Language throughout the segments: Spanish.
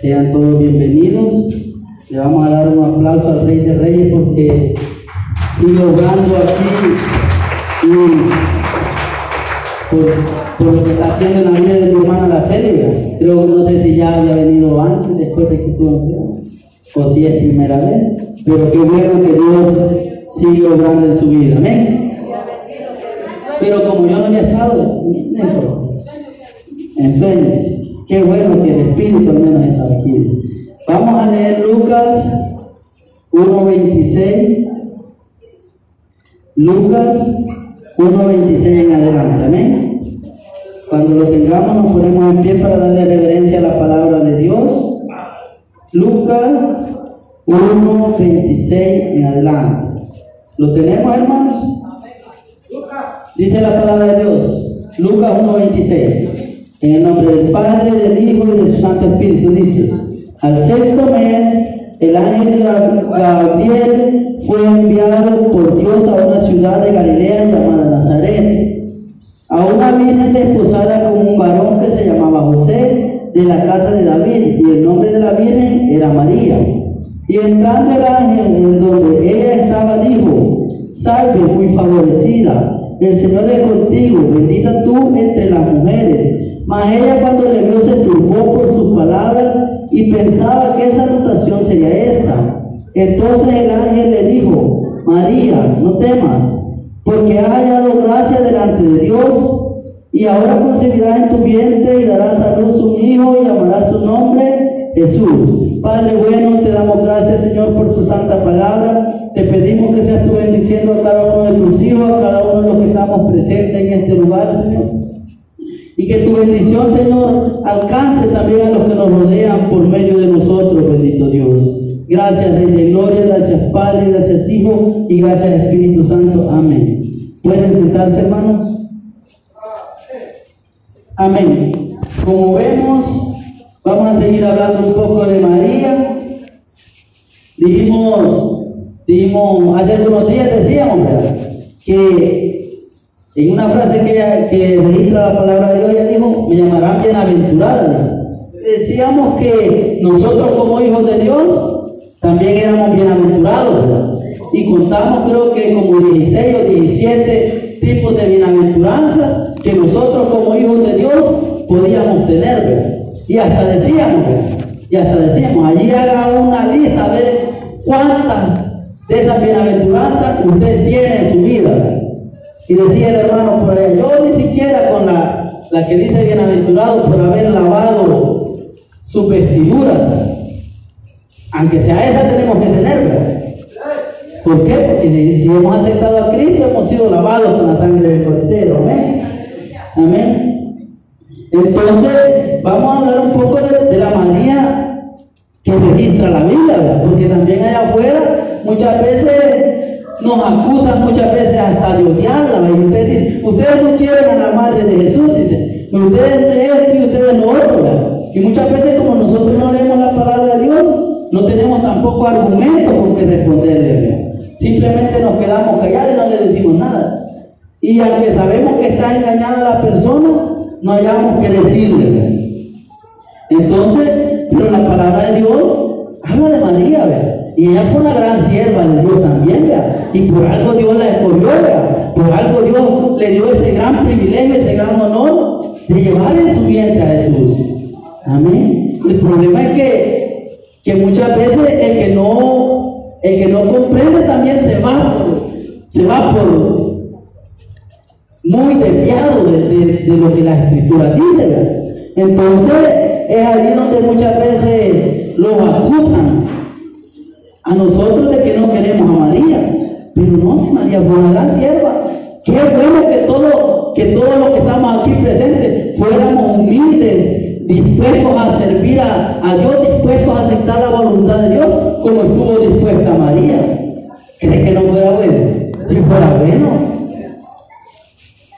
Sean todos bienvenidos. Le vamos a dar un aplauso al Rey de Reyes porque sigue obrando aquí y por, que está haciendo en la vida de mi hermana la Célula. Creo que no sé si ya había venido antes, después de que estuvo o si es primera vez. Pero qué bueno que Dios sigue obrando en su vida. Amén. Pero como yo no había estado, en sueños. Qué bueno que el Espíritu al menos está aquí. Vamos a leer Lucas 1.26. Lucas 1.26 en adelante. Amén. Cuando lo tengamos nos ponemos en pie para darle reverencia a la palabra de Dios. Lucas 1.26 en adelante. ¿Lo tenemos, hermanos? Dice la palabra de Dios. Lucas 1.26. En el nombre del Padre, del Hijo y de su Santo Espíritu dice, al sexto mes, el ángel Gabriel fue enviado por Dios a una ciudad de Galilea llamada Nazaret, a una virgen desposada con un varón que se llamaba José, de la casa de David, y el nombre de la virgen era María. Y entrando el ángel en donde ella estaba, dijo, salve muy favorecida, el Señor es contigo, bendita tú. Ella cuando le vio se turbó por sus palabras y pensaba que esa anotación sería esta. Entonces el ángel le dijo, María, no temas, porque has hallado gracia delante de Dios, y ahora concebirás en tu vientre y darás a luz un hijo y llamarás su nombre Jesús. Padre bueno, te damos gracias Señor por tu santa palabra. Te pedimos que seas tú bendiciendo a cada uno de tus hijos, a cada uno de los que estamos presentes en este lugar, Señor. Que tu bendición, Señor, alcance también a los que nos rodean por medio de nosotros, bendito Dios. Gracias, Rey de Gloria, gracias, Padre, gracias, Hijo, y gracias, Espíritu Santo. Amén. ¿Pueden sentarse, hermanos? Amén. Como vemos, vamos a seguir hablando un poco de María. Dijimos, dijimos, hace algunos días decíamos, que en una frase que, registra la palabra de Dios, ella dijo, me llamarán bienaventurada. Decíamos que nosotros como hijos de Dios también éramos bienaventurados. Y contamos creo que como 16 o 17 tipos de bienaventuranza que nosotros como hijos de Dios podíamos tener. Y hasta decíamos, y hasta decíamos, allí haga una lista a ver cuántas de esas bienaventuranzas usted tiene en su vida. Y decía el hermano por ahí, yo ni siquiera con la, la que dice bienaventurado por haber lavado sus vestiduras, aunque sea esa tenemos que tener, ¿Por qué? Porque si hemos aceptado a Cristo, hemos sido lavados con la sangre del Cordero. Amén. Entonces, vamos a hablar un poco de, la manía que registra la Biblia, porque también allá afuera muchas veces nos acusan muchas veces hasta de odiarla. Y usted dice, ustedes no quieren a la madre de Jesús, dice, ustedes esto y ustedes lo otro. Y muchas veces como nosotros no leemos la palabra de Dios, no tenemos tampoco argumentos con que responderle. Simplemente nos quedamos callados y no le decimos nada. Y aunque sabemos que está engañada la persona, no hayamos que decirle. Entonces, pero la palabra de Dios habla de María, ¿verdad? Y ella fue una gran sierva de Dios también. Y por algo Dios la escogió. Por algo Dios le dio ese gran privilegio, ese gran honor de llevar en su vientre a Jesús. Amén. El problema es que, que muchas veces el que no, el que no comprende también se va se va por muy desviado de, lo que la escritura dice. Entonces es ahí donde muchas veces los acusan a nosotros de que no queremos a María. Pero no, si María fue una gran sierva. Qué bueno que todos que todos los que estamos aquí presentes fuéramos humildes, dispuestos a servir a, a, Dios, dispuestos a aceptar la voluntad de Dios, como estuvo dispuesta María. ¿Cree que no fuera bueno? Si fuera bueno.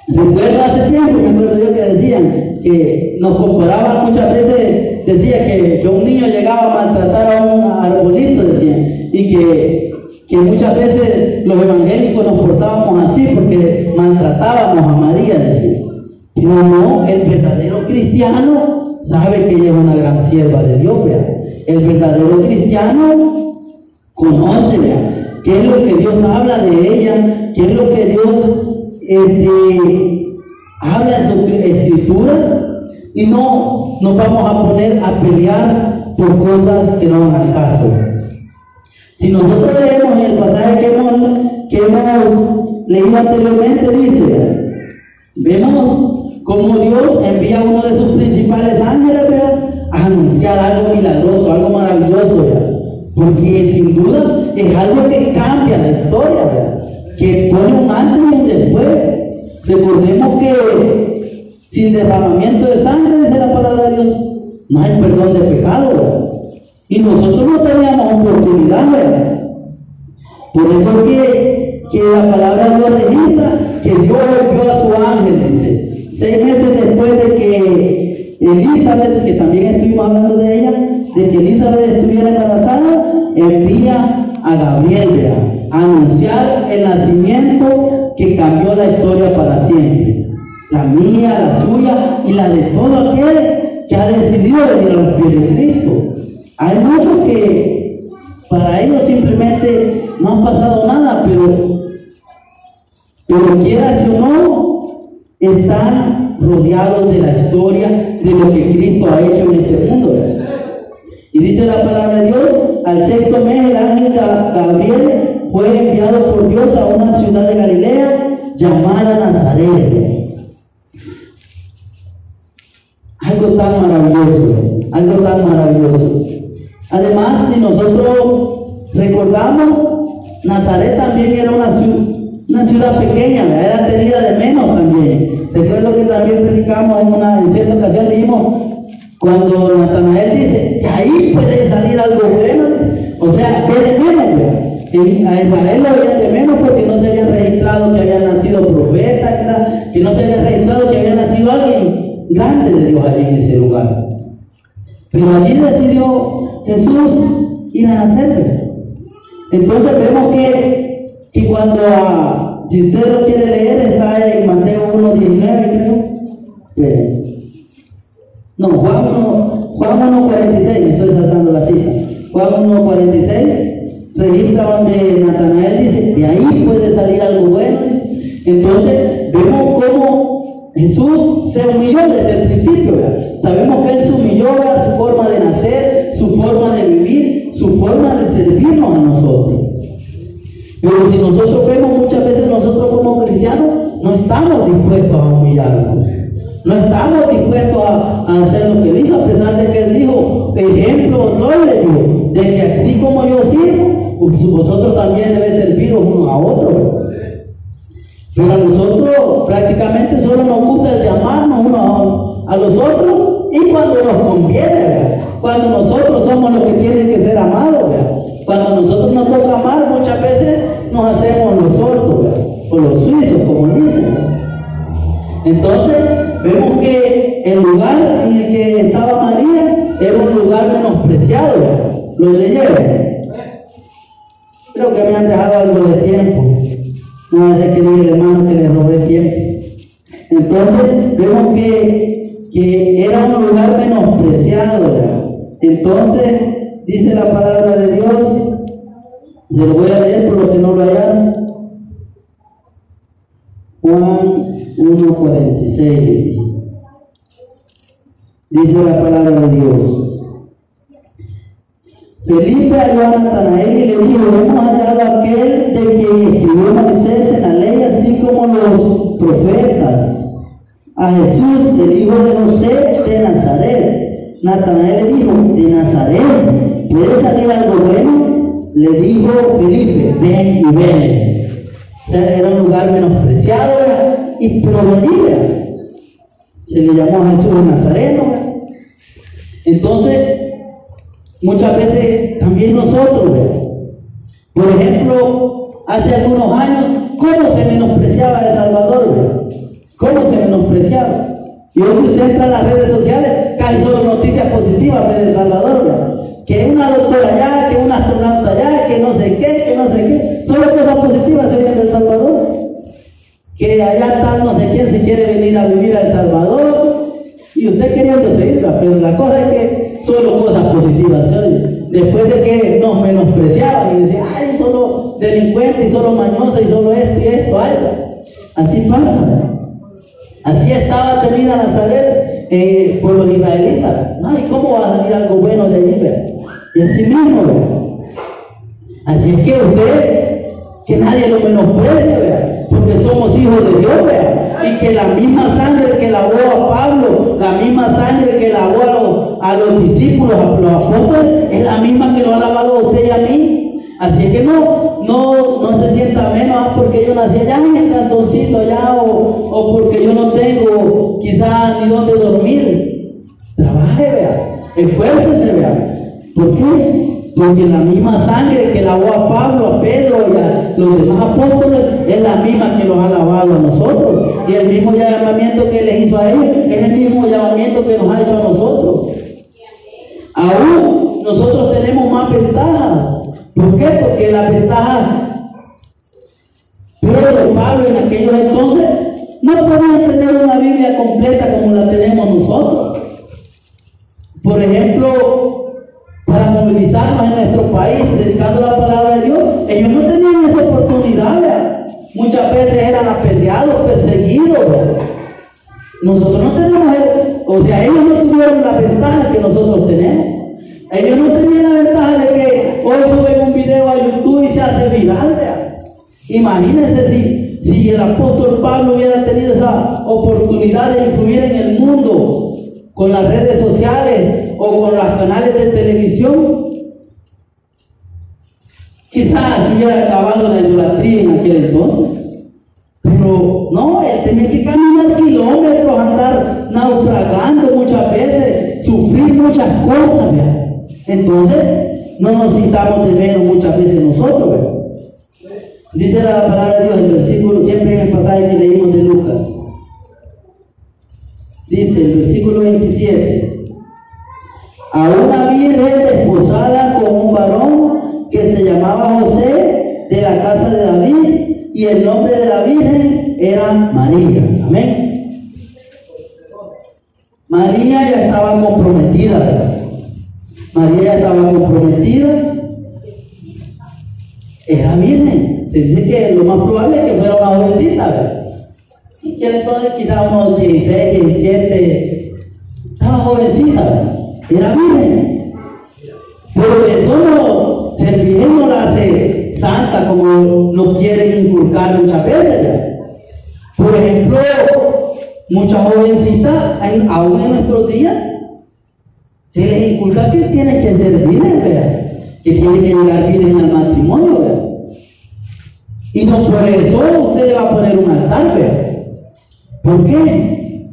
Recuerdo hace tiempo, me acuerdo yo que decían que nos comparaban muchas veces, decía que, que un niño llegaba a maltratar a un arbolito, decían, y que, que muchas veces los evangélicos nos portábamos así porque maltratábamos a María. Pero no, el verdadero cristiano sabe que ella es una gran sierva de Dios, vea. El verdadero cristiano conoce, vea, qué es lo que Dios habla de ella, qué es lo que Dios este, habla su escritura y no nos vamos a poner a pelear por cosas que no van al caso. Si nosotros leemos el pasaje que hemos, leído anteriormente, dice, vemos cómo Dios envía a uno de sus principales ángeles a anunciar algo milagroso, algo maravilloso, porque sin duda es algo que cambia la historia, que pone un antes y un después. Recordemos que sin derramamiento de sangre, dice la palabra de Dios, no hay perdón de pecado. Y nosotros no teníamos oportunidad, ¿verdad? Por eso que, que la palabra de Dios registra que Dios envió a su ángel, dice. Seis meses después de que Elizabeth, que también estuvimos hablando de ella, de que Elizabeth estuviera embarazada, envía a Gabriel a anunciar el nacimiento que cambió la historia para siempre. La mía, la suya y la de todo aquel que ha decidido venir a los pies de Cristo. Hay muchos que para ellos simplemente no han pasado nada, pero, pero quiera o no, están rodeados de la historia de lo que Cristo ha hecho en este mundo. Y dice la palabra de Dios, al sexto mes el ángel Gabriel fue enviado por Dios a una ciudad de Galilea llamada Nazaret. Algo tan maravilloso, algo tan maravilloso. Además, si nosotros recordamos, Nazaret también era una, una ciudad pequeña, era tenida de menos también. Recuerdo que también predicamos en, una, en cierta ocasión, dijimos, cuando Natanael dice, que ahí puede salir algo bueno, o sea, que de a Israel lo veía de menos porque no se había registrado que había nacido profeta, que no se había registrado que había nacido alguien grande de Dios allí en ese lugar. Pero allí decidió Jesús ir a nacer. Entonces vemos que, que cuando, a, si usted lo quiere leer, está en Mateo 1.19, creo. No, Juan 1, Juan 46, estoy saltando la cita. Juan 1.46 registra donde Natanael dice, de ahí puede salir algo bueno. Entonces vemos cómo Jesús se humilló desde el principio. Sabemos que Él se humilló a su forma de nacer, su forma de vivir, su forma de servirnos a nosotros. Pero si nosotros vemos muchas veces nosotros como cristianos, no estamos dispuestos a humillarnos. No estamos dispuestos a, hacer lo que él hizo, a pesar de que él dijo, ejemplo no le de que así como yo pues vosotros también debéis serviros uno a otro. Pero a nosotros prácticamente solo nos gusta el llamarnos uno a, los otros y cuando nos conviene, cuando nosotros somos los que tienen que ser amados, cuando nosotros nos toca amar, muchas veces nos hacemos los sordos, o los suizos, como dicen. Entonces, vemos que el lugar en el que estaba María era un lugar menospreciado. ¿Lo leyeron? Creo que me han dejado algo de tiempo. No es que mi hermano que le robé tiempo. Entonces, vemos que, que era un lugar menospreciado. Entonces, dice la palabra de Dios, se lo voy a leer por lo que no lo hayan. Juan 1.46. Dice la palabra de Dios. Felipe halló a Natanael y le dijo, hemos hallado a aquel de quien escribió Moisés en la ley, así como los profetas, a Jesús, el hijo de José de Nazaret. Natanael le dijo, de Nazaret, ¿puede salir algo bueno? Le dijo Felipe, ven y ven. O sea, era un lugar menospreciado, y provenida. Se le llamó a Jesús Nazareno. Entonces, muchas veces también nosotros, por ejemplo, hace algunos años, ¿cómo se menospreciaba El Salvador? ¿Cómo se menospreciaba? Y hoy usted entra a las redes sociales, casi solo noticias positivas de El Salvador. Que una doctora allá, que un astronauta allá, que no sé qué, que no sé qué. Solo cosas positivas se oyen de El Salvador que allá tal no sé quién se quiere venir a vivir a El Salvador Y usted queriendo seguirla, pero la cosa es que solo cosas positivas, Después de que nos menospreciaban y decían, ay, solo delincuente y solo mañoso y solo esto y esto, ay, así pasa. Así estaba tenida Nazaret eh, por los israelitas. Ay, ¿cómo va a salir algo bueno de allí? Y así mismo, Así es que usted, que nadie lo menosprecie, vea, porque somos hijos de Dios. Y que la misma sangre que lavó a Pablo, la misma sangre que lavó a los, discípulos, a los apóstoles, es la misma que lo ha lavado a usted y a mí. Así es que no, no, no se sienta menos ah, porque yo nací allá en el cantoncito allá o, o porque yo no tengo quizás ni dónde dormir. Trabaje, vea, esfuércese, vea. ¿Por qué? Porque la misma sangre que lavó a Pablo, a Pedro y a los demás apóstoles es la misma que los ha lavado a nosotros. Y el mismo llamamiento que les hizo a ellos es el mismo llamamiento que nos ha hecho a nosotros. Aún nosotros tenemos más ventajas. ¿Por qué? Porque la ventaja Pedro, Pablo en aquellos entonces no podían tener una Biblia completa como la tenemos nosotros. Por ejemplo, para movilizarnos en nuestro país, predicando la palabra de Dios. Ellos no tenían esa oportunidad, muchas veces eran apedreados, perseguidos. Nosotros no tenemos, o sea, ellos no tuvieron la ventaja que nosotros tenemos. Ellos no tenían la ventaja de que hoy suben un video a YouTube y se hace viral. Imagínense si, si el apóstol Pablo hubiera tenido esa oportunidad de influir en el mundo con las redes sociales o con los canales de televisión, quizás hubiera acabado la idolatría aquel entonces. Pero no, él tenía que caminar kilómetros, andar naufragando muchas veces, sufrir muchas cosas. Entonces, no nos citamos de menos muchas veces nosotros. Dice la palabra de Dios en el versículo, siempre en el pasaje que leímos de Lucas. Dice el versículo 27, a una virgen desposada con un varón que se llamaba José de la casa de David y el nombre de la virgen era María. Amén. María ya estaba comprometida. María ya estaba comprometida. Era virgen. Se dice que lo más probable es que fuera una jovencita que entonces quizás unos 16, 17, estaba jovencita, era virgen. Pero eso no, ser virgen no la hace santa como nos quieren inculcar muchas veces. Por ejemplo, muchas jovencitas, aún en nuestros días, se les inculca que ser virgen, que tienen que llegar virgen al matrimonio. Y no por eso usted le va a poner un altar, ¿verdad? ¿Por qué?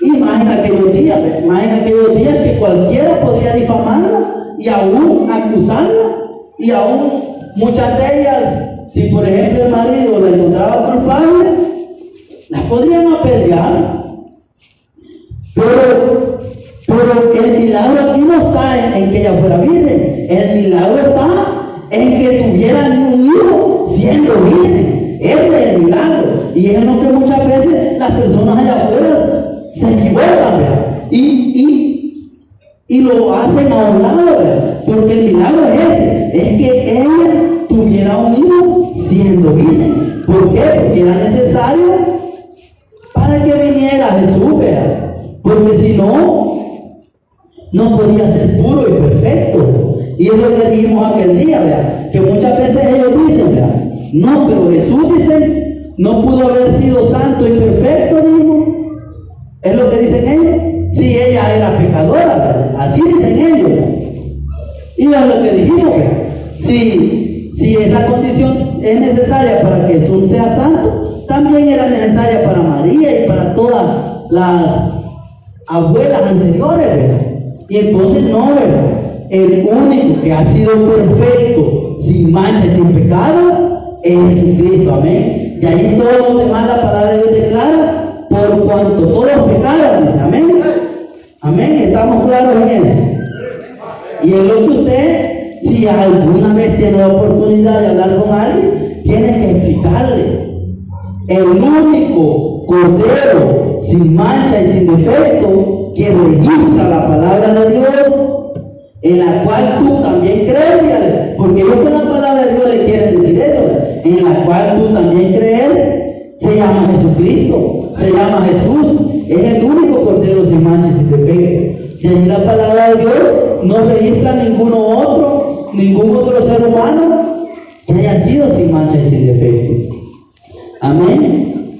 Y más en aquellos días, en aquellos días que cualquiera podría difamarla y aún acusarla y aún muchas de ellas, si por ejemplo el marido la encontraba culpable, las podrían apedrear. Pero, pero el milagro aquí no está en, que ella fuera virgen, el milagro está en que tuviera un hijo siendo virgen. Ese es el milagro. Y es lo que muchas veces las personas allá afuera se equivocan, Y, y, y lo hacen a un lado, Porque el milagro es ese, es que ella tuviera un hijo siendo virgen. ¿Por qué? Porque era necesario para que viniera Jesús. Porque si no, no podía ser puro y perfecto. Y es lo que dijimos aquel día, ¿vea? Que muchas veces ellos dicen, ¿vea? No, pero Jesús dice no pudo haber sido santo y perfecto, dijo. Es lo que dicen ellos. Si ella era pecadora, así dicen ellos. Y es lo que dijimos. Si, si esa condición es necesaria para que Jesús sea santo, también era necesaria para María y para todas las abuelas anteriores. Y entonces no, ¿verdad? El único que ha sido perfecto, sin mancha y sin pecado, es Jesucristo. Amén. Y ahí todo lo demás la palabra de Dios declara, por cuanto todos pecaron, dice, amén. Amén, estamos claros en eso. Y en lo que usted, si alguna vez tiene la oportunidad de hablar con alguien, tiene que explicarle. El único cordero sin mancha y sin defecto que registra la palabra de Dios, en la cual tú también crees, porque yo con la palabra de Dios le quieren decir eso, en la cual tú también crees, se llama Jesucristo, se llama Jesús, es el único cordero sin mancha y sin defecto. Y en la palabra de Dios no registra ninguno otro, ningún otro ser humano que haya sido sin mancha y sin defecto. Amén.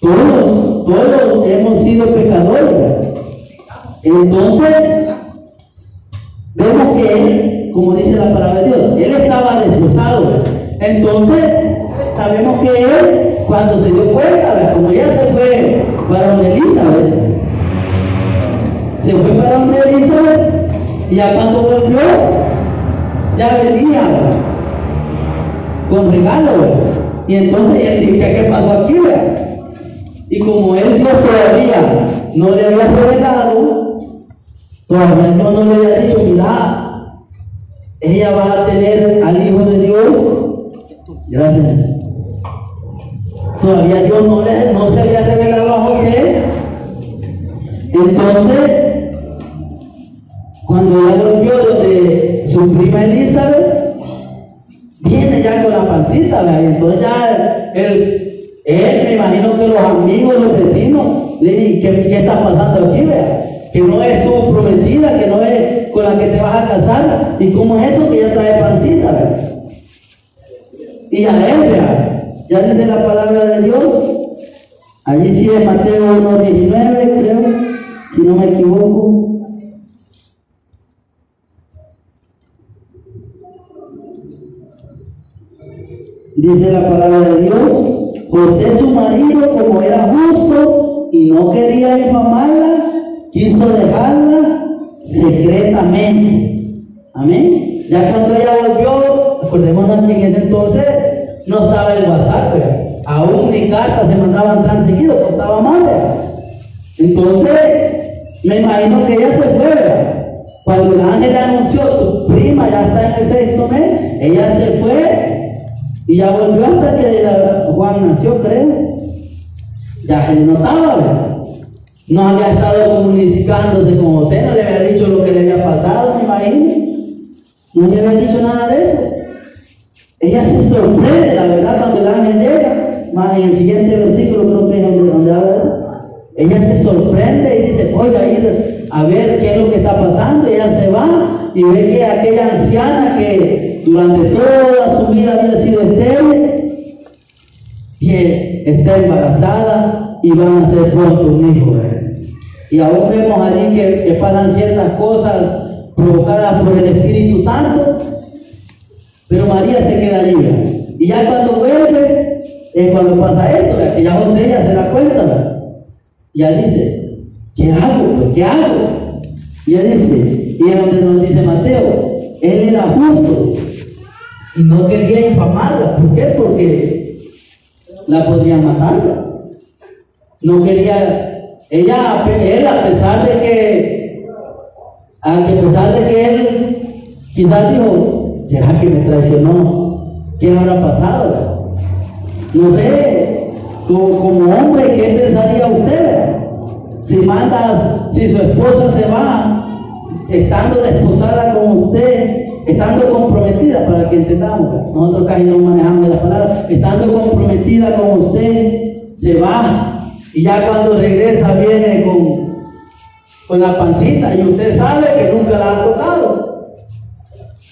Todos, todos hemos sido pecadores. Entonces, vemos que él, como dice la palabra de Dios, él estaba desposado. Entonces, sabemos que él, cuando se dio cuenta, como ya se fue para donde Elizabeth, se fue para donde Elizabeth, y ya cuando volvió, ya venía con regalo. Y entonces él dice, ¿qué pasó aquí? Y como él Dios todavía no le había revelado, todavía no, no le había dicho, mira, ella va a tener al Hijo de Dios. Gracias. Todavía Dios no, le, no se había revelado a José. Entonces, cuando ella volvió de su prima Elizabeth, viene ya con la pancita, ¿verdad? y entonces ya él, él, me imagino que los amigos, los vecinos, ¿qué, qué está pasando aquí? ¿verdad? Que no es tu prometida, que no es con la que te vas a casar. ¿Y cómo es eso que ya trae pancita? ¿verdad? Y a él, ¿verdad? ya dice la palabra de Dios. Allí sí es Mateo 1.19, creo, si no me equivoco. Dice la palabra de Dios, José su marido, como era justo y no quería difamarla, quiso dejarla secretamente. Amén. Ya cuando ella volvió, acordémonos que en ese entonces no estaba el WhatsApp, aún ni cartas se mandaban tan seguido, estaba mal. Entonces, me imagino que ella se fue. Cuando el ángel anunció, tu prima ya está en el sexto mes, ella se fue y ya volvió hasta que la- Juan nació, creo. Ya se le notaba, ¿verdad? No había estado comunicándose con José, no le había dicho lo que le había pasado, me imagino. No le había dicho nada de eso. Ella se sorprende, la verdad, cuando el ángel llega, más en el siguiente versículo creo que es donde, habla de eso. Ella se sorprende y dice, voy a ir a ver qué es lo que está pasando. Y ella se va y ve que aquella anciana que durante toda su vida había sido estéril, que está embarazada y van a ser pronto un hijo. Y aún vemos allí que, pasan ciertas cosas provocadas por el Espíritu Santo, pero María se queda allí. Y ya cuando vuelve, es cuando pasa esto, ¿verdad? que ya José ya se da cuenta. Ya dice, ¿qué hago? pues? ¿Qué hago? Y ya dice, y es donde nos dice Mateo, él era justo y no quería infamarla. ¿Por qué? Porque la podrían matar. ¿verdad? No quería, ella, él a pesar de que, a pesar de que él quizás dijo, ¿será que me traicionó? ¿Qué habrá pasado? No sé, como, como hombre, ¿qué pensaría usted? Si manda, si su esposa se va, estando desposada con usted, estando comprometida, para que entendamos, nosotros casi no manejamos la palabra, estando comprometida con usted, se va, y ya cuando regresa viene con, con la pancita, y usted sabe que nunca la ha tocado.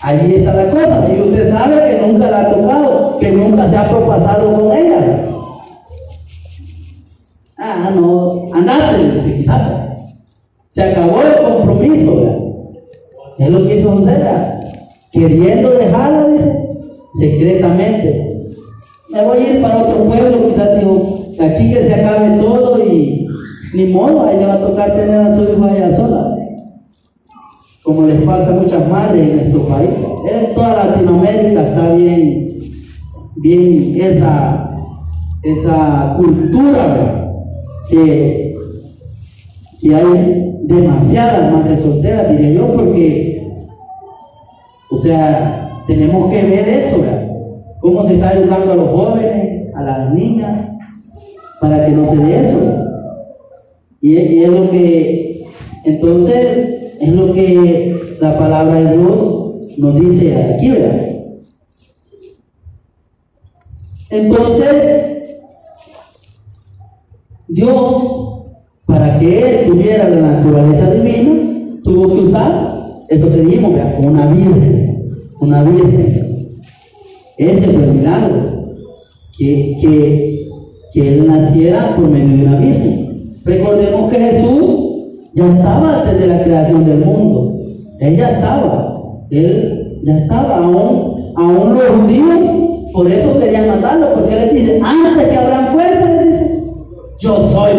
Allí está la cosa, y usted sabe que nunca la ha tocado, que nunca se ha propasado con ella. Ah, no, andate, dice quizás. Se acabó el compromiso, ¿verdad? Es lo que hizo José. Queriendo dejarla, dice, secretamente. Me voy a ir para otro pueblo, quizás dijo, aquí que se acabe todo y ni modo, ahí le va a tocar tener a su hijo allá sola. Como les pasa a muchas madres en nuestro país. En toda Latinoamérica está bien, bien esa, esa cultura, que, que hay demasiadas madres solteras, diría yo, porque, o sea, tenemos que ver eso, ¿verdad? Cómo se está educando a los jóvenes, a las niñas, para que no se dé eso. Y es, lo que, entonces, es lo que la palabra de Dios nos dice aquí, ¿verdad? Entonces, Dios, para que Él tuviera la naturaleza divina, tuvo que usar eso que dijimos, ¿verdad? una virgen, una virgen. Ese fue el milagro, que, que, que Él naciera por medio de una virgen. Recordemos que Jesús ya estaba desde la creación del mundo. Él ya estaba. Él ya estaba. Aún, aún los judíos, por eso querían matarlo, porque les dice, antes que Abraham fuese, les dice, yo soy.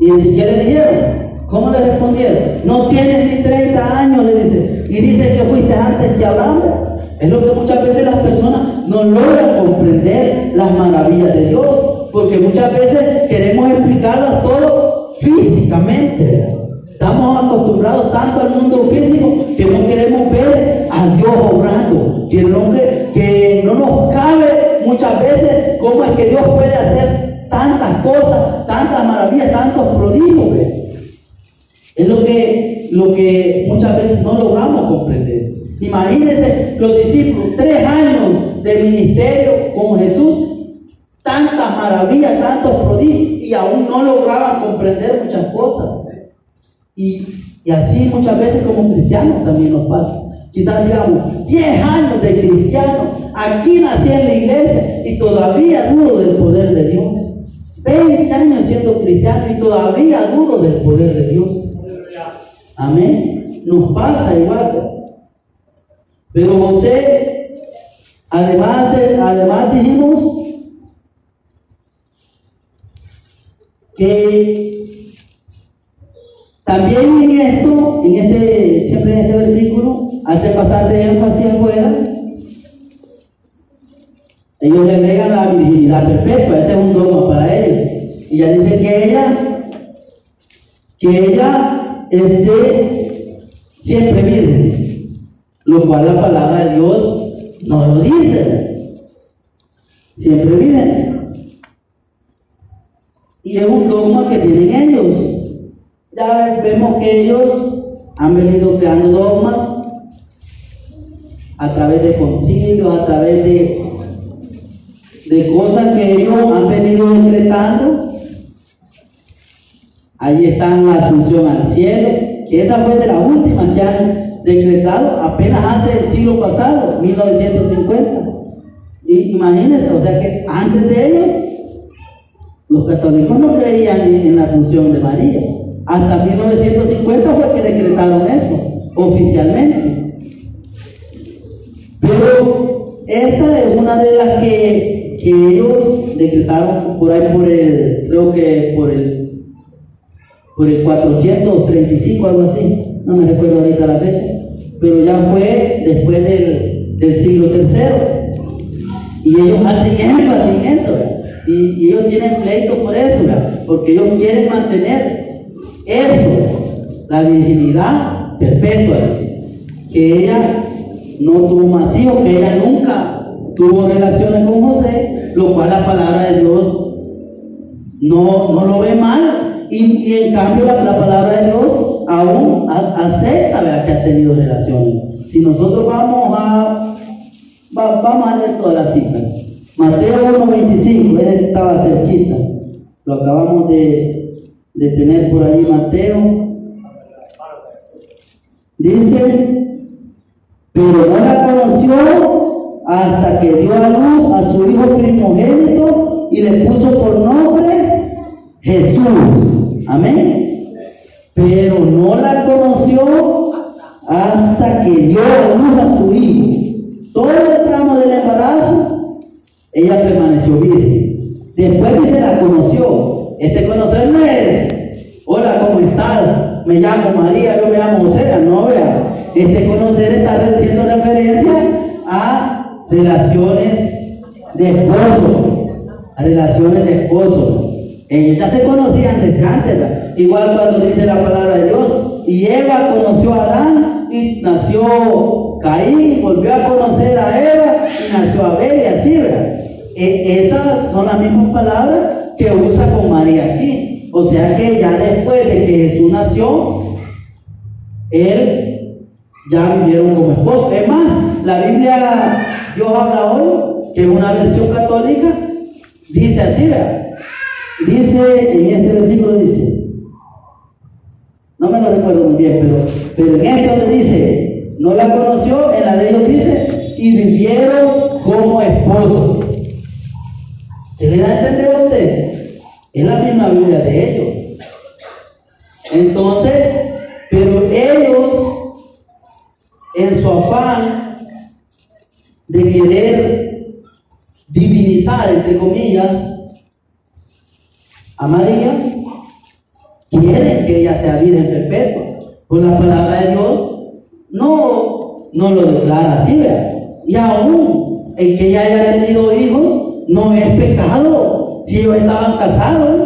¿Y qué le dijeron? ¿Cómo le respondieron? No tienes ni 30 años, le dice. Y dice que fuiste antes que Abraham. Es lo que muchas veces las personas no logran comprender las maravillas de Dios. Porque muchas veces queremos explicarlas todo físicamente. Estamos acostumbrados tanto al mundo físico que no queremos ver a Dios obrando. Que no, que, que no nos cabe muchas veces cómo es que Dios puede hacer tantas cosas, tantas maravillas, tantos prodigios. Es lo que, lo que muchas veces no logramos comprender. Imagínense los discípulos, tres años de ministerio con Jesús, tantas maravillas, tantos prodigios, y aún no lograban comprender muchas cosas. Y, y así muchas veces como cristianos también nos pasa. Quizás digamos, 10 años de cristiano, aquí nací en la iglesia y todavía dudo del poder de Dios. 20 años siendo cristiano y todavía dudo del poder de Dios. Amén. Nos pasa igual. Pero José, además, de, además dijimos que también en esto, en este, siempre en este versículo, hace bastante énfasis afuera. Ellos le agregan la virginidad perpetua, ese es un dogma para ellos. Y ya dice que ella, que ella es de siempre virgen, lo cual la palabra de Dios no lo dice. Siempre virgen. Y es un dogma que tienen ellos. Ya vemos que ellos han venido creando dogmas a través de concilios, a través de, de cosas que ellos han venido decretando. Ahí está la asunción al cielo, que esa fue de las últimas que han decretado apenas hace el siglo pasado, 1950. Y imagínense, o sea que antes de ellos, los católicos no creían en la asunción de María. Hasta 1950 fue que decretaron eso, oficialmente. Pero esta es una de las que, que ellos decretaron por ahí por el, creo que por el, por el 435, algo así. No me recuerdo ahorita la fecha. Pero ya fue después del, del siglo III. Y ellos hacen énfasis en eso. Y, ellos tienen pleito por eso, ¿verdad? porque ellos quieren mantener eso, la virginidad perpetua, que ella no tuvo más hijos, que ella nunca tuvo relaciones con José, lo cual la palabra de Dios no, no lo ve mal, y, en cambio la, la, palabra de Dios aún acepta que ha tenido relaciones. Si nosotros vamos a, va, vamos a leer todas las citas. Mateo 1.25, él estaba cerquita, lo acabamos de, de tener por ahí Mateo. Dice, pero no la conoció hasta que dio a luz a su hijo primogénito y le puso por nombre Jesús. Amén. Pero no la conoció hasta que dio a luz a su hijo. Todo el tramo del embarazo, ella permaneció virgen. Después que se la conoció, este conocer no es, hola, ¿cómo estás? Me llamo María, yo me llamo José, no vea. Este conocer está haciendo referencia a relaciones de esposo, a relaciones de esposo. Ellos ya se conocían desde antes, ¿verdad? igual cuando dice la palabra de Dios. Y Eva conoció a Adán y nació Caín, volvió a conocer a Eva y nació Abel y así, ¿verdad? E esas son las mismas palabras que usa con María aquí. O sea que ya después de que Jesús nació, él ya vivieron como esposo. Es más, la Biblia, Dios habla hoy, que es una versión católica, dice así, ¿verdad? Dice, en este versículo dice, no me lo recuerdo muy bien, pero, pero en esto le dice, no la conoció, en la de ellos dice, y vivieron como esposos. ¿Qué le da a entender a usted? Es la misma Biblia de ellos. Entonces, pero ellos, en su afán de querer divinizar, entre comillas, a María, quieren que ella sea virgen perpetua. Pues la palabra de Dios no, no lo declara así, ¿verdad? Y aún el que ella haya tenido hijos no es pecado. Si ellos estaban casados,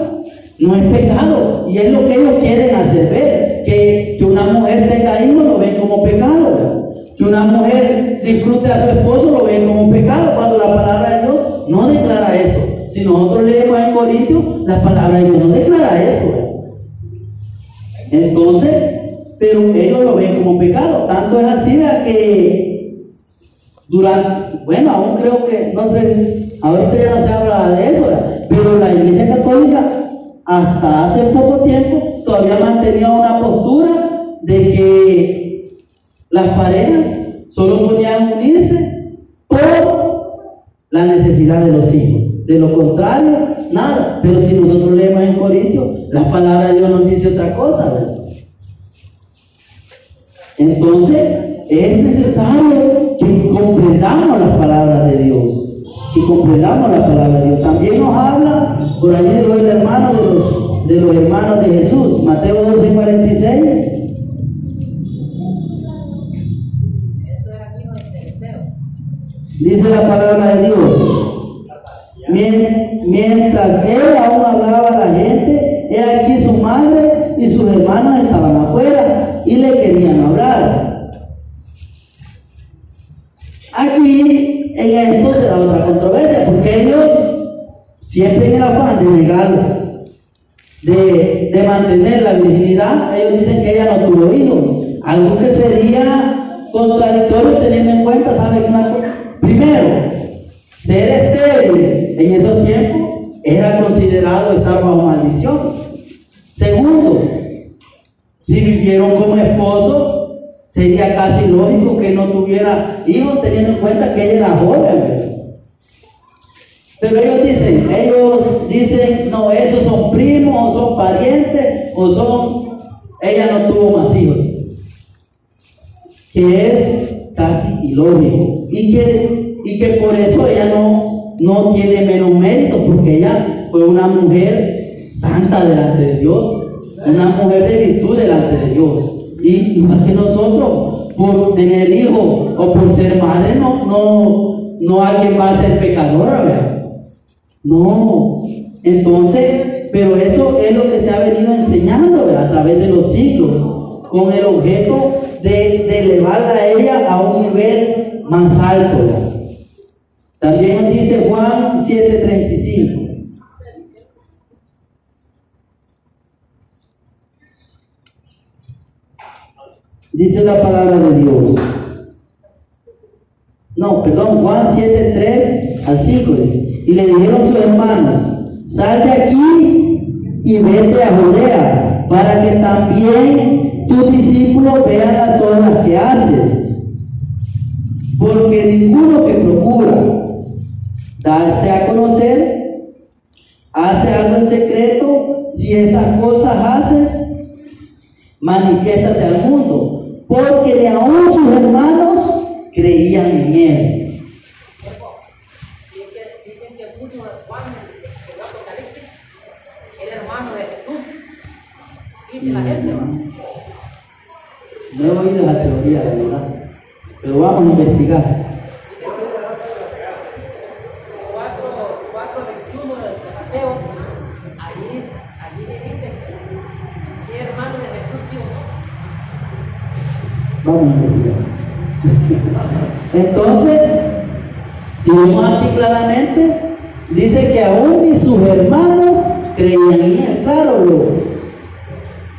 no es pecado. Y es lo que ellos quieren hacer ver. Que, que una mujer tenga hijos lo ven como pecado. Que una mujer disfrute a su esposo lo ven como pecado. Cuando la palabra de Dios no declara eso. Si nosotros leemos en Corintios, la palabra de Dios no declara eso. Entonces, pero ellos lo ven como pecado. Tanto es así que durante, bueno, aún creo que, no sé, ahorita ya no se habla de eso, ¿verdad? pero la Iglesia Católica hasta hace poco tiempo todavía mantenía una postura de que las parejas solo podían unirse por la necesidad de los hijos. De lo contrario, nada. Pero si nosotros leemos en Corintios, la palabra de Dios nos dice otra cosa, ¿verdad? Entonces, es necesario que comprendamos las palabras de Dios. Que comprendamos la palabra de Dios. También nos habla por allí de los hermanos de los, de los hermanos de Jesús. Mateo 12, 46. Eso era hijo de Cereceo. Dice la palabra de Dios. Mien- Mientras él aún hablaba a la gente, he aquí su madre y sus hermanos estaban afuera y le querían hablar. Aquí en esto se da otra controversia, porque ellos siempre en el afán de negar, de, de mantener la virginidad, ellos dicen que ella no tuvo hijos. Algo que sería contradictorio teniendo en cuenta, ¿sabe? Una cosa? Primero, ser estéril en esos tiempos era considerado estar bajo maldición. Segundo, si vivieron como esposos, sería casi lógico que no tuviera hijos teniendo en cuenta que ella era joven. Pero ellos dicen, ellos dicen, no, esos son primos, o son parientes, o son, ella no tuvo más hijos. Que es casi ilógico. Y que, y que por eso ella no, no tiene menos mérito, porque ella fue una mujer santa delante de Dios, una mujer de virtud delante de Dios. Y igual que nosotros, por tener hijos o por ser madre, no, no, no alguien va a ser pecadora, ¿verdad? No. Entonces, pero eso es lo que se ha venido enseñando a través de los siglos, con el objeto de, de elevarla a ella a un nivel más alto. ¿verdad? También dice Juan 7:35. Dice la palabra de Dios. No, perdón, Juan 7, 3 al 5 dice. Y le dijeron sus hermanos, sal de aquí y vete a Judea, para que también tus discípulos vean las obras que haces. Porque ninguno que procura darse a conocer hace algo en secreto, si estas cosas haces, manifiéstate al mundo, porque ni aún sus hermanos creían en él. Dice la gente. No he oído la teoría, la verdad, pero vamos a investigar. Entonces, si vemos aquí claramente, dice que aún ni sus hermanos creían en él. Claro, bro.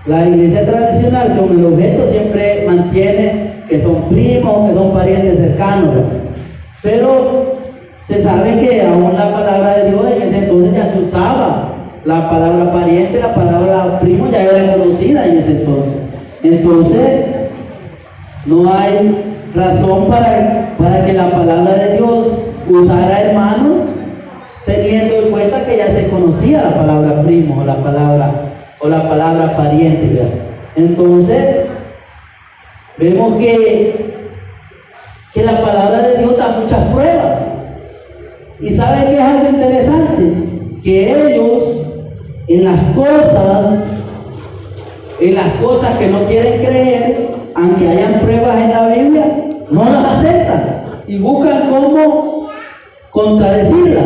La iglesia tradicional como el objeto siempre mantiene que son primos, que son parientes cercanos. Pero se sabe que aún la palabra de Dios en ese entonces ya se usaba. La palabra pariente, la palabra primo ya era conocida en ese entonces. Entonces, no hay razón para, para que la palabra de Dios usara hermanos, teniendo en cuenta que ya se conocía la palabra primo o la palabra, o la palabra pariente. Entonces, vemos que, que la palabra de Dios da muchas pruebas. Y saben que es algo interesante, que ellos en las cosas, en las cosas que no quieren creer, aunque hayan pruebas en la Biblia, no las aceptan y buscan cómo contradecirlas.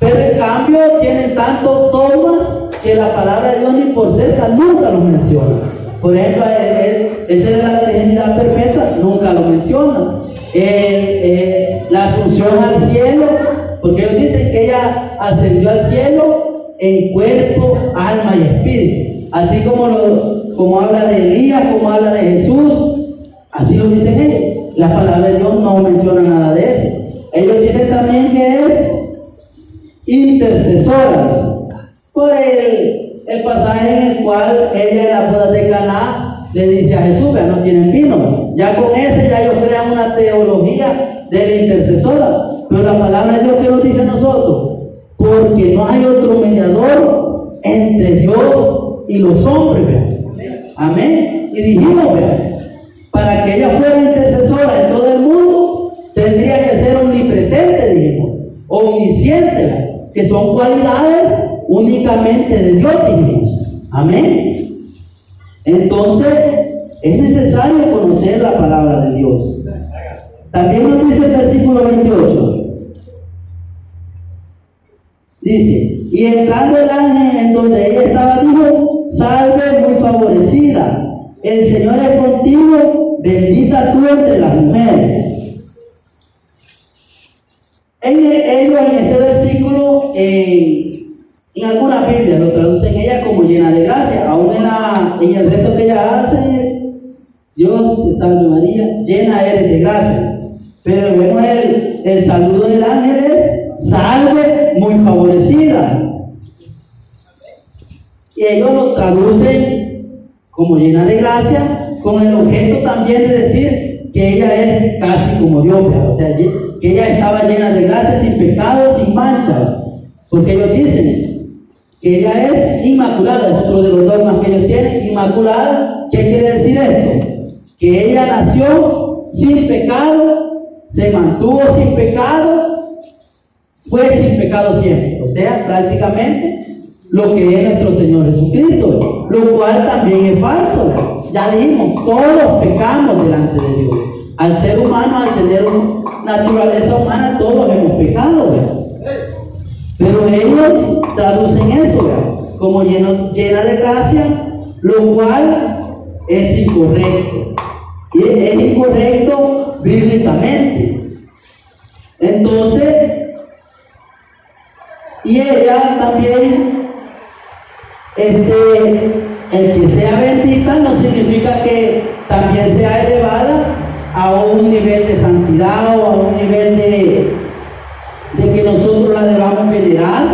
Pero en cambio tienen tantos dogmas que la palabra de Dios ni por cerca nunca los menciona. Por ejemplo, esa es la Trinidad perfecta, nunca lo menciona. Eh, eh, la asunción al cielo, porque ellos dicen que ella ascendió al cielo en cuerpo, alma y espíritu. Así como, lo, como habla de Elías, como habla de Jesús, así lo dicen ellos. La palabra de Dios no menciona nada de eso. Ellos dicen también que es intercesoras. Por el, el pasaje en el cual ella en la boda de Caná le dice a Jesús, ya no tienen vino. Ya con ese ya ellos crean una teología de la intercesora. Pero la palabra de Dios que nos dice a nosotros, porque no hay otro mediador entre Dios y los hombres. Amén. Y dijimos, ¿verdad? para que ella fuera intercesora en todo el mundo, tendría que ser omnipresente, dijimos, omnisciente, que son cualidades únicamente de Dios, dijimos. Amén. Entonces, es necesario conocer la palabra de Dios. También nos dice el versículo 28. Dice, y entrando el ángel en donde ella estaba, dijo, salve muy favorecida, el Señor es contigo, bendita tú entre las mujeres. En, en este versículo, en, en algunas Biblias lo traducen ella como llena de gracia, aún en, la, en el rezo que ella hace, Dios te salve María, llena eres de gracia. Pero vemos el, el saludo del ángel es, salve muy favorecida. Y ellos lo traducen como llena de gracia, con el objeto también de decir que ella es casi como Dios, o sea, que ella estaba llena de gracia, sin pecado, sin mancha, porque ellos dicen que ella es inmaculada, es otro de los dogmas que ellos tienen, inmaculada, ¿qué quiere decir esto? Que ella nació sin pecado, se mantuvo sin pecado, fue sin pecado siempre, o sea, prácticamente lo que es nuestro Señor Jesucristo, lo cual también es falso. Ya dijimos, todos pecamos delante de Dios. Al ser humano, al tener una naturaleza humana, todos hemos pecado. Pero ellos traducen eso como lleno, llena de gracia, lo cual es incorrecto. Y es incorrecto bíblicamente. Entonces, y ella también este, el que sea bendita no significa que también sea elevada a un nivel de santidad o a un nivel de, de que nosotros la debamos venerar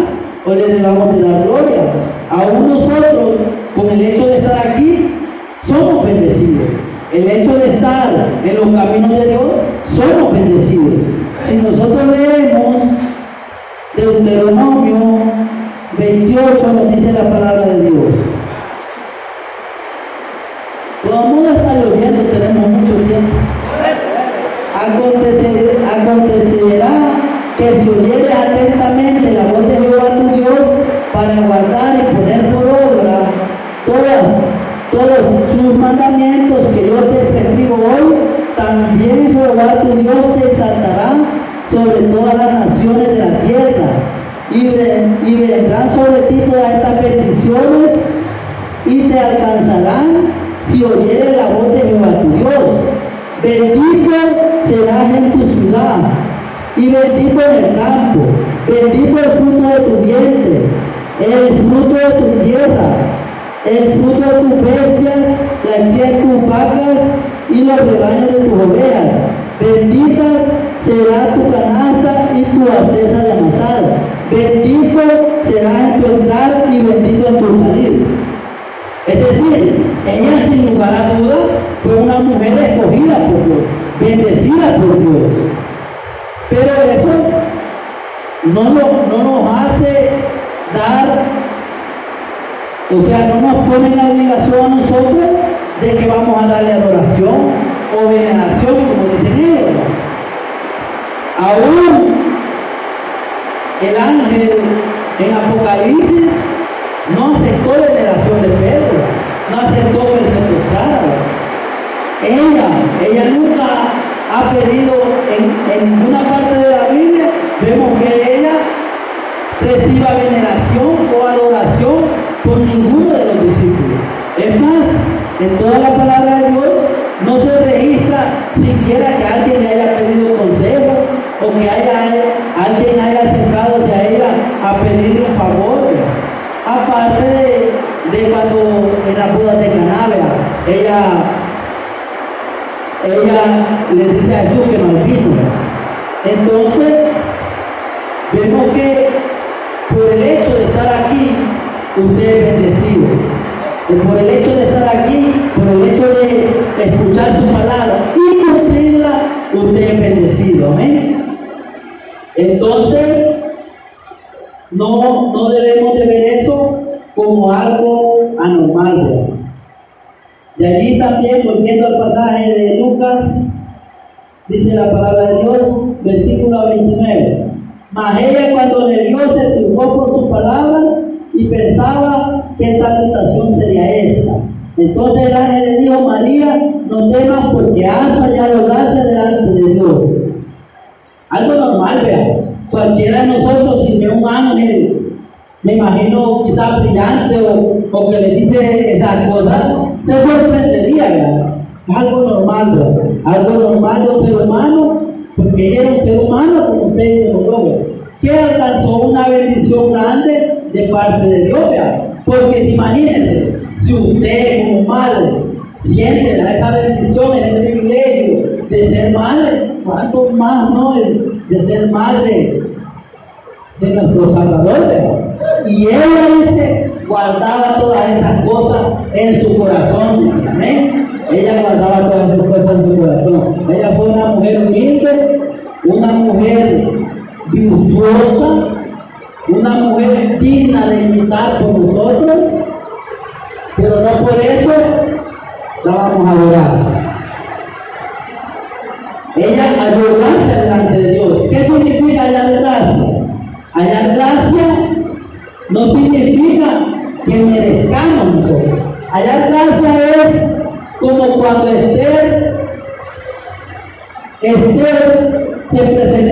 o le debamos de dar gloria. Aún nosotros, con el hecho de estar aquí, somos bendecidos. El hecho de estar en los caminos de Dios, somos bendecidos. Si nosotros leemos Deuteronomio 28 nos dice la palabra de Dios. Como está lloviendo, tenemos mucho tiempo. Acontecer, acontecerá que si oyeres atentamente la voz de Jehová tu Dios para guardar y poner por obra todas, todos sus mandamientos que yo te prescribo hoy, también Jehová tu Dios te exaltará sobre todas las naciones de la tierra y, y vendrán sobre ti todas estas bendiciones y te alcanzarán si oyeres la voz de Jehová tu Dios. Bendito serás y bendito en el campo, bendito el fruto de tu vientre el fruto de tu tierra, el fruto de tus bestias, la cría de tus vacas y los rebaños de tus ovejas. Benditas será tu canasta y tu arteza de amasar. Bendito será en tu entrar y bendito en tu salir. Es decir, ella sin lugar a duda fue una mujer escogida por Dios, bendecida por Dios. Pero eso no, no nos hace dar, o sea, no nos pone la obligación a nosotros de que vamos a darle adoración o veneración, como dicen ellos. Aún el ángel en Apocalipsis no aceptó veneración de Pedro, no aceptó que se. Ella, ella nunca ha pedido en, en ninguna parte de la Biblia, vemos que ella reciba veneración o adoración por ninguno de los discípulos. Es más, en toda la palabra de Dios no se registra siquiera que alguien le haya pedido consejo o que haya, alguien haya acercado a ella a pedirle un favor. Aparte de, de cuando en la boda de Canábea, ella, ella le dice a Jesús que vino. Entonces, vemos que por el hecho de estar aquí, usted es bendecido. Y por el hecho de estar aquí, por el hecho de escuchar su palabra y cumplirla, usted es bendecido. Amén. Entonces, no, no debemos de ver eso como algo anormal. De allí también, volviendo al pasaje de Lucas, dice la palabra de Dios, versículo 29. Mas ella cuando le vio se turbó por sus palabras y pensaba qué salutación sería esta. Entonces el ángel le dijo, María, no temas porque has hallado gracia delante de Dios. Algo normal, vea. Cualquiera de nosotros, si ve un ángel, me imagino quizás brillante o, o, le dice esas cosas, se sorprendería. Algo normal, ¿verdad? Algo normal de un ser humano, porque era un ser humano como usted y como yo, que alcanzó una bendición grande de parte de Dios, ¿verdad? Porque imagínense, si usted como madre siente esa bendición, ese privilegio de ser madre, ¿cuánto más no de ser madre de nuestro Salvador? Y ella dice, guardaba todas esas cosas en su corazón, amén. Ella guardaba todas esas cosas en su corazón. Ella fue una mujer humilde, una mujer virtuosa, una mujer digna de imitar por nosotros, pero no por eso la vamos a adorar. Ella halló delante de Dios. ¿Qué significa hallar gracia? Hallar gracia no significa que merezcamos. Hallar gracia es como cuando Esther, Esther se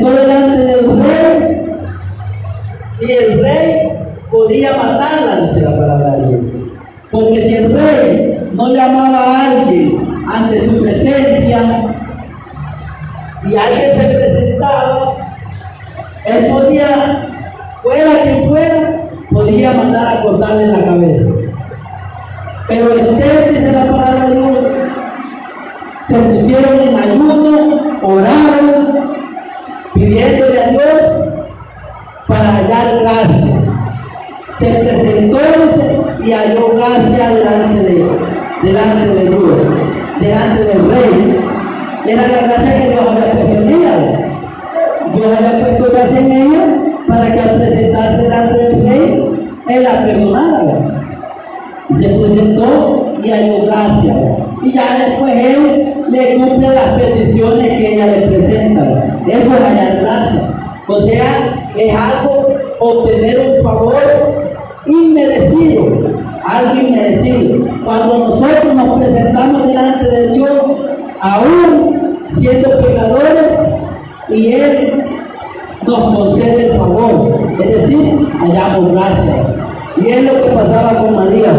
Y es lo que pasaba con María.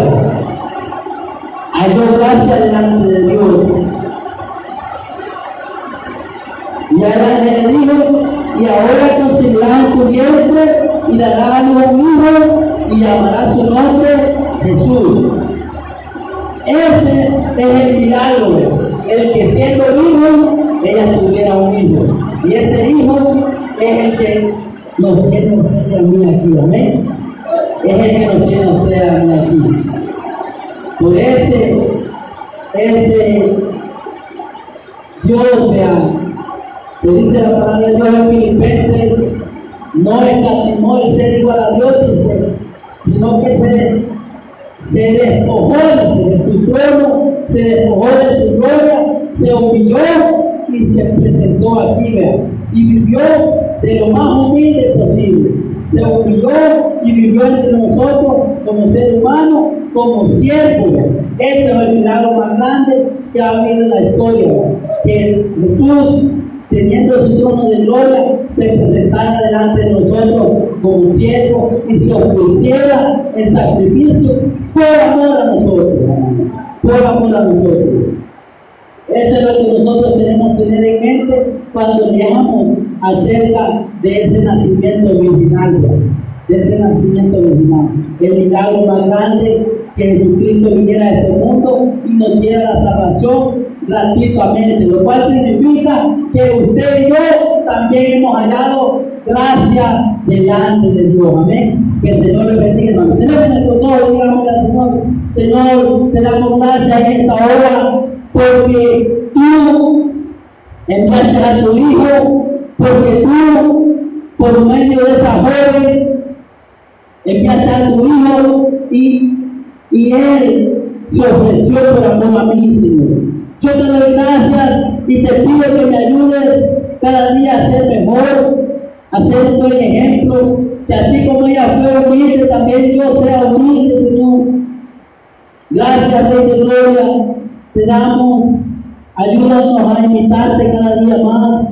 Halló gracia delante de Dios. Y el ángel le dijo, y ahora en tu vientre y dará a un hijo y llamará su nombre Jesús. Ese es el milagro, el que siendo hijo, ella tuviera un hijo. Y ese hijo es el que nos tiene usted mí aquí, amén. Es el que nos tiene a usted aquí. Por ese, ese Dios, vea, que dice la palabra de Dios en Filipenses, no escatimó el ser igual a Dios, dice, sino que se, se despojó de su trono, se despojó de su gloria, se humilló y se presentó aquí, vea, y vivió de lo más humilde posible. Se humilló y vivió entre nosotros como ser humano, como siervo. Ese es el milagro más grande que ha habido en la historia. Que Jesús teniendo su trono de gloria, se presentara delante de nosotros como siervo y se ofreciera en sacrificio por amor a nosotros, por amor a nosotros. Eso es lo que nosotros tenemos que tener en mente cuando leamos acerca de ese nacimiento virginal, de ese nacimiento virginal. El milagro más grande que Jesucristo viniera a este mundo y nos diera la salvación gratuitamente, lo cual significa que usted y yo también hemos hallado gracia delante de Dios. Amén. Que el Señor le bendiga. Señor, en nuestros ojos, digamos al Señor, Señor, te damos gracias en esta hora porque tú enviaste a tu Hijo, porque tú, por medio de esa joven, enviaste a tu Hijo y, y Él se ofreció por amor a mí, Señor. Yo te doy gracias y te pido que me ayudes cada día a ser mejor, a ser un buen ejemplo, que así como ella fue humilde, también yo sea humilde, Señor. Gracias, Rey de Gloria, te damos, ayúdanos a imitarte cada día más,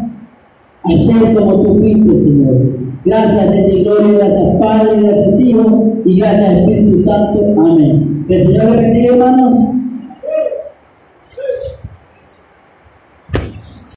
a ser como tú fuiste, Señor. Gracias, de Gloria, gracias, Padre, gracias, Hijo, y gracias, Espíritu Santo. Amén. Que el Señor bendiga, hermanos.